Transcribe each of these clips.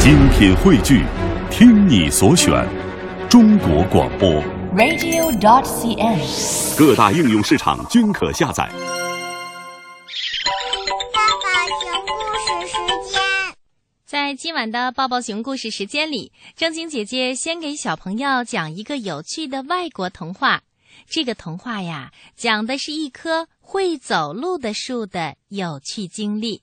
精品汇聚，听你所选，中国广播。radio.dot.cn，。各大应用市场均可下载。爸爸熊故事时间。在今晚的抱抱熊故事时间里，正晶姐姐先给小朋友讲一个有趣的外国童话。这个童话呀，讲的是一棵会走路的树的有趣经历。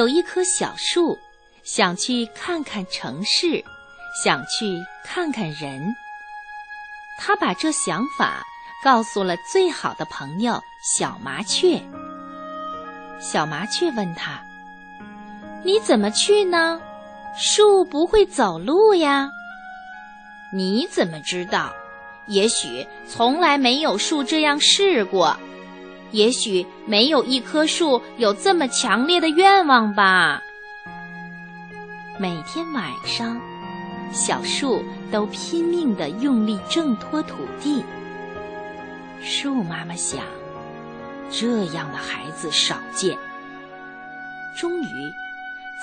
有一棵小树，想去看看城市，想去看看人。他把这想法告诉了最好的朋友小麻雀。小麻雀问他：“你怎么去呢？树不会走路呀。”“你怎么知道？也许从来没有树这样试过。也许没有一棵树有这么强烈的愿望吧。”每天晚上。小树都拼命地用力挣脱土地。树妈妈想，这样的孩子少见。终于，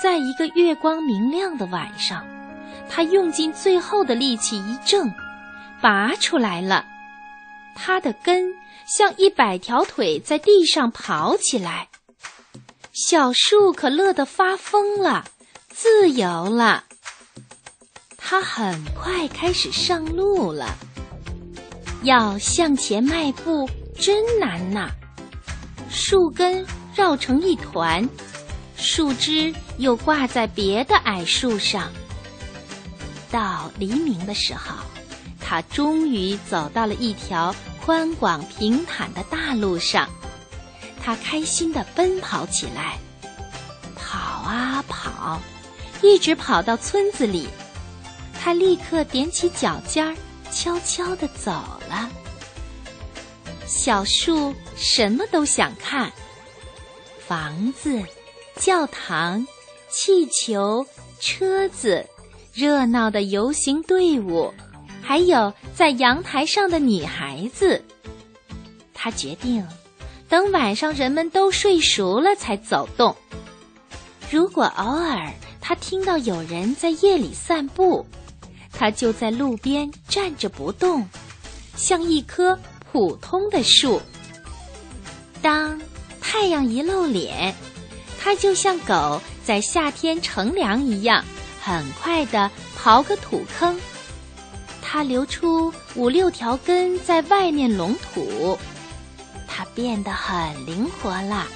在一个月光明亮的晚上，他用尽最后的力气一挣，拔出来了。它的根像一百条腿在地上跑起来。小树可乐得发疯了，自由了。它很快开始上路了。要向前迈步真难呐！树根绕成一团，树枝又挂在别的矮树上。到黎明的时候，他终于走到了一条宽广平坦的大路上。他开心地奔跑起来，跑啊跑，一直跑到村子里。他立刻踮起脚尖儿，悄悄地走了。小树什么都想看：房子、教堂、气球、车子、热闹的游行队伍，还有在阳台上的女孩子。他决定，等晚上人们都睡熟了才走动。如果偶尔他听到有人在夜里散步，他就在路边站着不动，像一棵普通的树。当太阳一露脸，他就像狗在夏天乘凉一样，很快地刨个土坑。他留出五六条根在外面拢土，他变得很灵活了。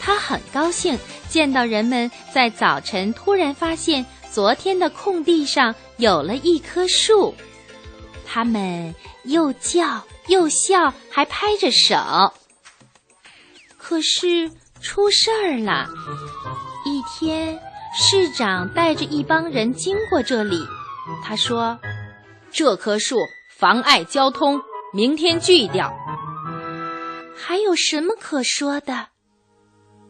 他很高兴见到人们在早晨突然发现。昨天的空地上有了一棵树，他们又叫又笑，还拍着手。可是出事儿了。一天，市长带着一帮人经过这里，他说：“这棵树妨碍交通，明天锯掉。”还有什么可说的？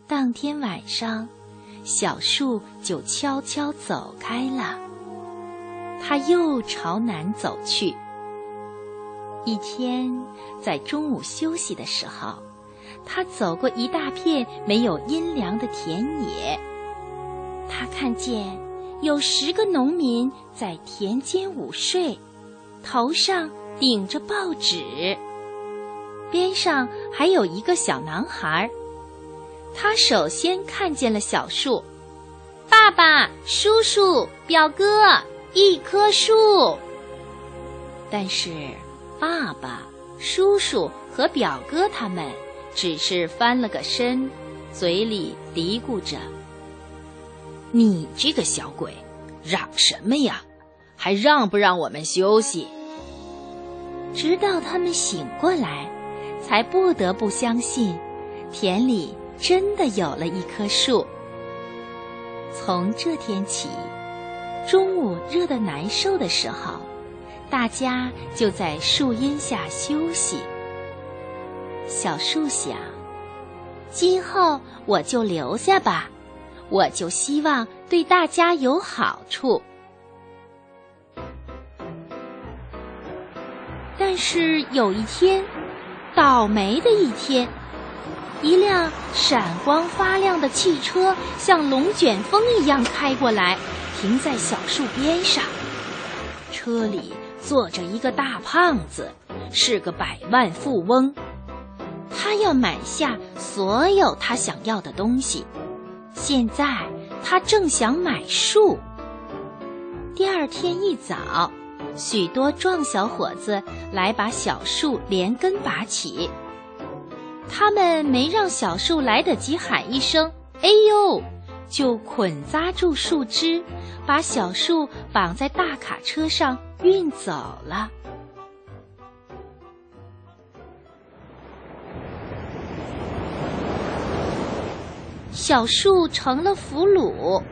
当天晚上。小树就悄悄走开了，它又朝南走去。一天，在中午休息的时候，他走过一大片没有阴凉的田野。他看见有十个农民在田间午睡，头上顶着报纸，边上还有一个小男孩。他首先看见了小树，爸爸、叔叔、表哥，一棵树。但是，爸爸、叔叔和表哥他们只是翻了个身，嘴里嘀咕着：“你这个小鬼，嚷什么呀？还让不让我们休息？”直到他们醒过来，才不得不相信，田里。真的有了一棵树。从这天起，中午热得难受的时候，大家就在树荫下休息。小树想，今后我就留下吧，我就希望对大家有好处。是有一天，倒霉的一天，一辆闪光发亮的汽车像龙卷风一样开过来，停在小树边上。车里坐着一个大胖子，是个百万富翁。他要买下所有他想要的东西。现在他正想买树。第二天一早，许多壮小伙子来把小树连根拔起。他们没让小树来得及喊一声“哎呦”，就捆扎住树枝，把小树绑在大卡车上运走了。小树成了俘虏，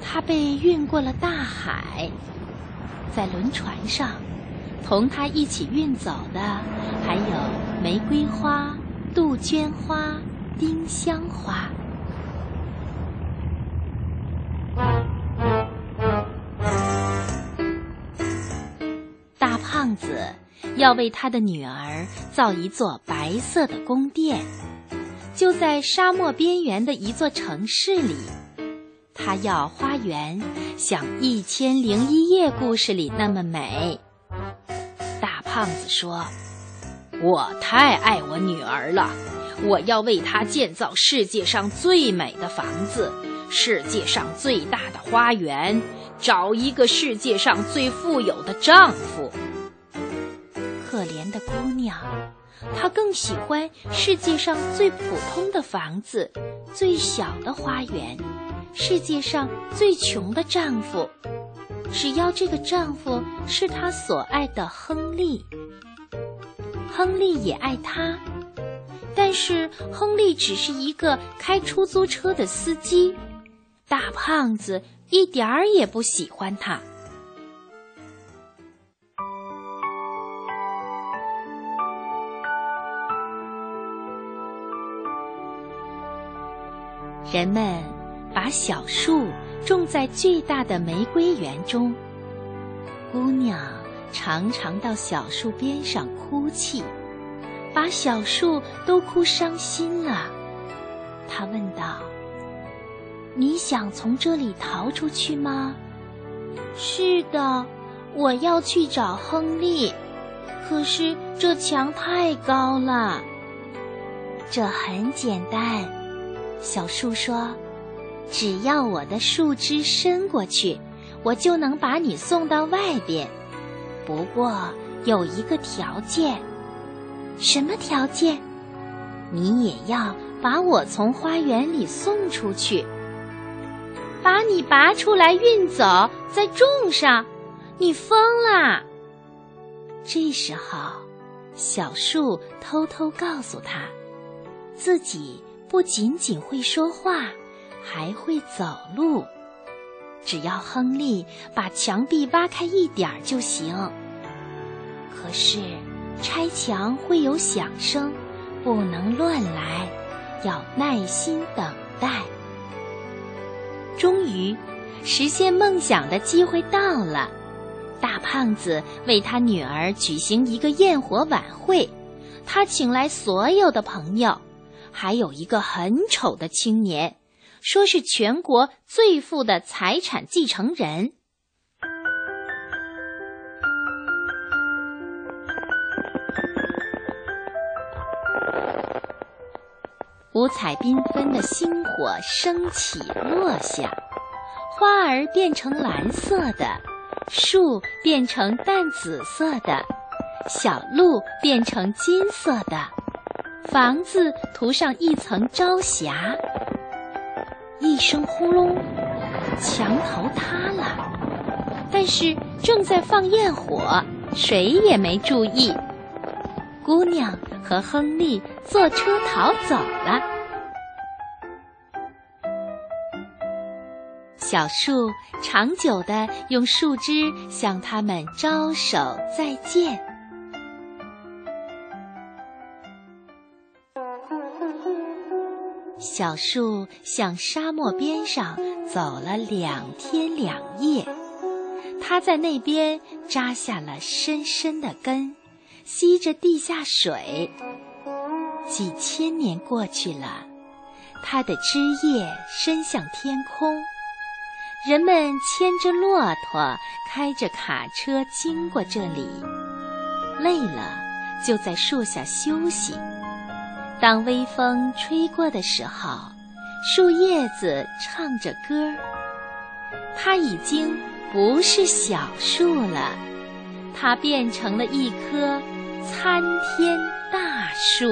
它被运过了大海。在轮船上，同他一起运走的还有玫瑰花、杜鹃花、丁香花。大胖子要为他的女儿造一座白色的宫殿。就在沙漠边缘的一座城市里，他要花园像《一千零一夜》故事里那么美。大胖子说：“我太爱我女儿了，我要为她建造世界上最美的房子，世界上最大的花园，找一个世界上最富有的丈夫。”可怜的姑娘。他更喜欢世界上最普通的房子，最小的花园，世界上最穷的丈夫。只要这个丈夫是他所爱的亨利，亨利也爱他，但是亨利只是一个开出租车的司机，大胖子一点儿也不喜欢他。人们把小树种在巨大的玫瑰园中。姑娘常常到小树边上哭泣，把小树都哭伤心了。她问道：“你想从这里逃出去吗？”“是的，我要去找亨利，可是这墙太高了。”“这很简单。”小树说：“只要我的树枝伸过去，我就能把你送到外边。不过有一个条件。什么条件？你也要把我从花园里送出去，把你拔出来运走，再种上。你疯了！”这时候，小树偷偷告诉他，自己。不仅仅会说话，还会走路。只要亨利把墙壁挖开一点儿就行。可是拆墙会有响声，不能乱来，要耐心等待。终于，实现梦想的机会到了。大胖子为他女儿举行一个焰火晚会，他请来所有的朋友。还有一个很丑的青年，说是全国最富的财产继承人。五彩缤纷的星火升起落下，花儿变成蓝色的，树变成淡紫色的，小鹿变成金色的。房子涂上一层朝霞，一声呼隆，墙头塌了。但是正在放焰火，谁也没注意。姑娘和亨利坐车逃走了。小树长久的用树枝向他们招手再见。小树向沙漠边上走了两天两夜，它在那边扎下了深深的根，吸着地下水。几千年过去了，它的枝叶伸向天空。人们牵着骆驼，开着卡车经过这里，累了就在树下休息。当微风吹过的时候，树叶子唱着歌儿。它已经不是小树了，它变成了一棵参天大树。